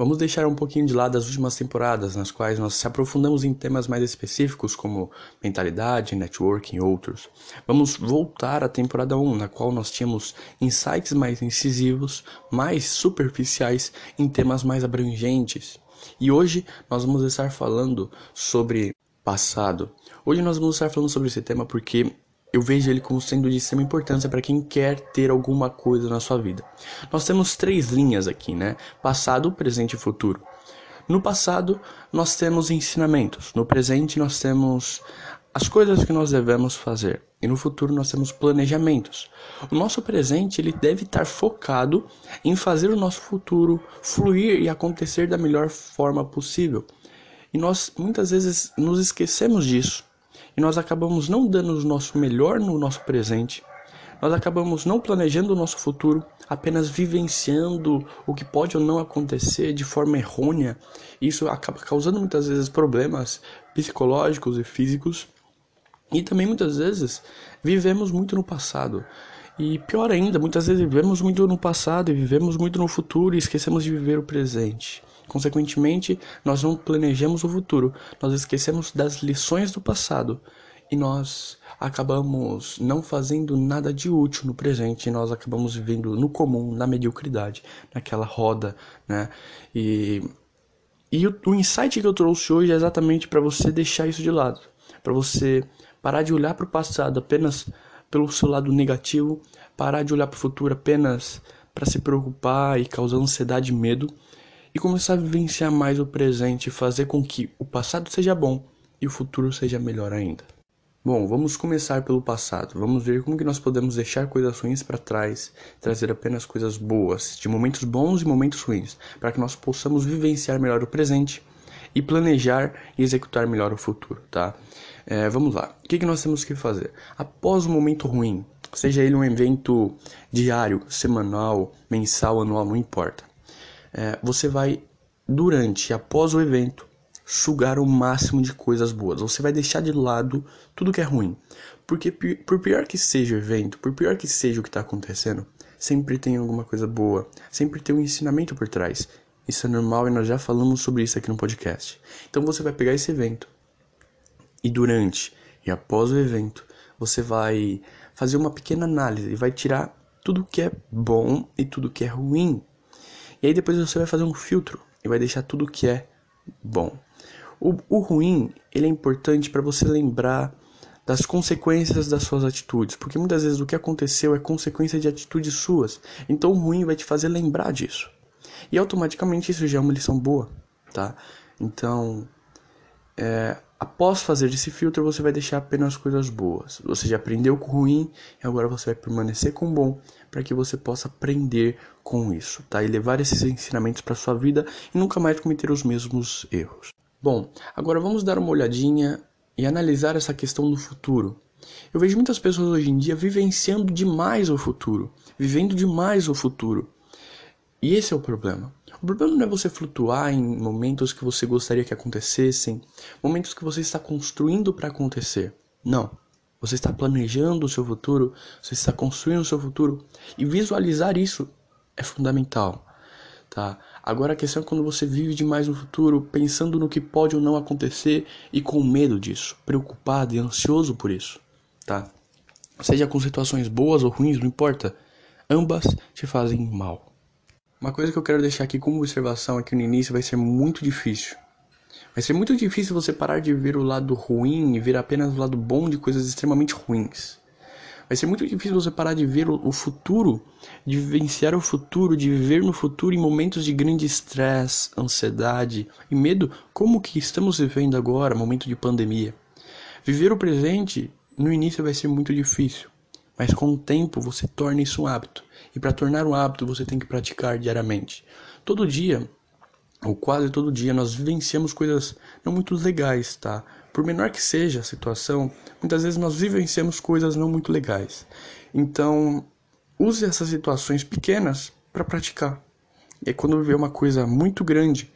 Vamos deixar um pouquinho de lado as últimas temporadas, nas quais nós se aprofundamos em temas mais específicos como mentalidade, networking e outros. Vamos voltar à temporada 1, na qual nós tínhamos insights mais incisivos, mais superficiais em temas mais abrangentes. E hoje nós vamos estar falando sobre passado. Hoje nós vamos estar falando sobre esse tema porque eu vejo ele como sendo de extrema importância para quem quer ter alguma coisa na sua vida. Nós temos três linhas aqui, né? Passado, presente e futuro. No passado, nós temos ensinamentos. No presente, nós temos as coisas que nós devemos fazer. E no futuro, nós temos planejamentos. O nosso presente ele deve estar focado em fazer o nosso futuro fluir e acontecer da melhor forma possível. E nós muitas vezes nos esquecemos disso e nós acabamos não dando o nosso melhor no nosso presente. Nós acabamos não planejando o nosso futuro, apenas vivenciando o que pode ou não acontecer de forma errônea. Isso acaba causando muitas vezes problemas psicológicos e físicos. E também muitas vezes vivemos muito no passado. E pior ainda, muitas vezes vivemos muito no passado e vivemos muito no futuro e esquecemos de viver o presente. Consequentemente, nós não planejamos o futuro, nós esquecemos das lições do passado e nós acabamos não fazendo nada de útil no presente, nós acabamos vivendo no comum, na mediocridade, naquela roda, né? E, e o, o insight que eu trouxe hoje é exatamente para você deixar isso de lado, para você parar de olhar para o passado apenas pelo seu lado negativo, parar de olhar para o futuro apenas para se preocupar e causar ansiedade e medo e começar a vivenciar mais o presente e fazer com que o passado seja bom e o futuro seja melhor ainda. Bom, vamos começar pelo passado. Vamos ver como que nós podemos deixar coisas ruins para trás, trazer apenas coisas boas, de momentos bons e momentos ruins, para que nós possamos vivenciar melhor o presente e planejar e executar melhor o futuro, tá? É, vamos lá. O que, que nós temos que fazer? Após o momento ruim, seja ele um evento diário, semanal, mensal, anual, não importa é, você vai, durante e após o evento, sugar o máximo de coisas boas. Você vai deixar de lado tudo que é ruim. Porque por pior que seja o evento, por pior que seja o que está acontecendo, sempre tem alguma coisa boa, sempre tem um ensinamento por trás. Isso é normal e nós já falamos sobre isso aqui no podcast. Então você vai pegar esse evento e durante e após o evento, você vai fazer uma pequena análise e vai tirar tudo que é bom e tudo que é ruim e aí depois você vai fazer um filtro e vai deixar tudo que é bom. O, o ruim, ele é importante para você lembrar das consequências das suas atitudes, porque muitas vezes o que aconteceu é consequência de atitudes suas. Então o ruim vai te fazer lembrar disso. E automaticamente isso já é uma lição boa, tá? Então, é, após fazer esse filtro, você vai deixar apenas coisas boas. Você já aprendeu com o ruim e agora você vai permanecer com o bom para que você possa aprender com isso, tá? E levar esses ensinamentos para sua vida e nunca mais cometer os mesmos erros. Bom, agora vamos dar uma olhadinha e analisar essa questão do futuro. Eu vejo muitas pessoas hoje em dia vivenciando demais o futuro, vivendo demais o futuro. E esse é o problema. O problema não é você flutuar em momentos que você gostaria que acontecessem, momentos que você está construindo para acontecer. Não. Você está planejando o seu futuro, você está construindo o seu futuro e visualizar isso é fundamental, tá? Agora a questão é quando você vive demais no futuro, pensando no que pode ou não acontecer e com medo disso, preocupado e ansioso por isso, tá? Seja com situações boas ou ruins, não importa, ambas te fazem mal. Uma coisa que eu quero deixar aqui como observação é que no início vai ser muito difícil. Vai ser muito difícil você parar de ver o lado ruim e ver apenas o lado bom de coisas extremamente ruins. Vai ser muito difícil você parar de ver o futuro, de vivenciar o futuro, de viver no futuro em momentos de grande estresse, ansiedade e medo, como que estamos vivendo agora, momento de pandemia. Viver o presente no início vai ser muito difícil, mas com o tempo você torna isso um hábito. E para tornar um hábito, você tem que praticar diariamente. Todo dia, ou quase todo dia, nós vivenciamos coisas não muito legais, tá? Por menor que seja a situação, muitas vezes nós vivenciamos coisas não muito legais. Então, use essas situações pequenas para praticar. E quando vê uma coisa muito grande,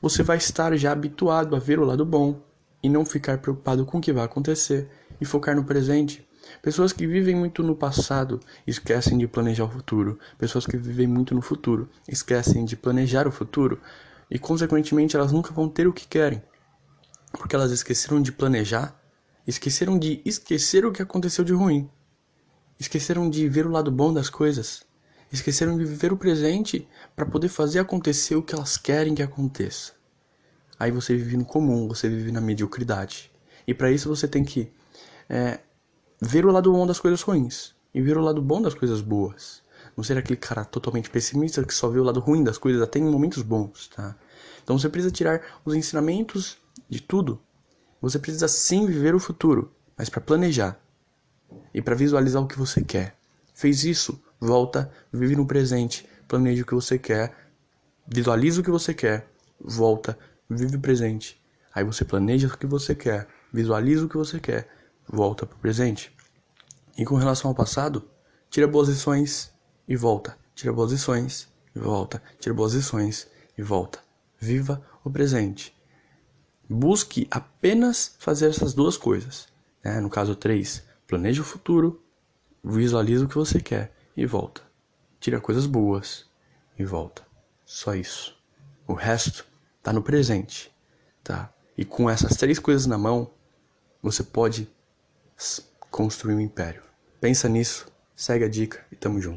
você vai estar já habituado a ver o lado bom e não ficar preocupado com o que vai acontecer e focar no presente Pessoas que vivem muito no passado esquecem de planejar o futuro. Pessoas que vivem muito no futuro esquecem de planejar o futuro. e, consequentemente, elas nunca vão ter o que querem, porque elas esqueceram de planejar, esqueceram de esquecer o que aconteceu de ruim, esqueceram de ver o lado bom das coisas, esqueceram de viver o presente para poder fazer acontecer o que elas querem que aconteça. Aí você vive no comum, você vive na mediocridade. E para isso você tem que é, ver o lado bom das coisas ruins e ver o lado bom das coisas boas. Não ser aquele cara totalmente pessimista que só vê o lado ruim das coisas até em momentos bons, tá? Então você precisa tirar os ensinamentos de tudo. Você precisa sim viver o futuro, mas para planejar e para visualizar o que você quer. Fez isso, volta, vive no presente, planeja o que você quer, visualiza o que você quer, volta, vive o presente. Aí você planeja o que você quer, visualiza o que você quer, volta para o presente. E com relação ao passado, tira boas lições e volta. Tira boas lições e volta. Tira boas lições e volta. Viva o presente. Busque apenas fazer essas duas coisas. Né? No caso 3, planeje o futuro, visualiza o que você quer e volta. Tira coisas boas e volta. Só isso. O resto tá no presente, tá? E com essas três coisas na mão, você pode construir um império. Pensa nisso, segue a dica e tamo junto.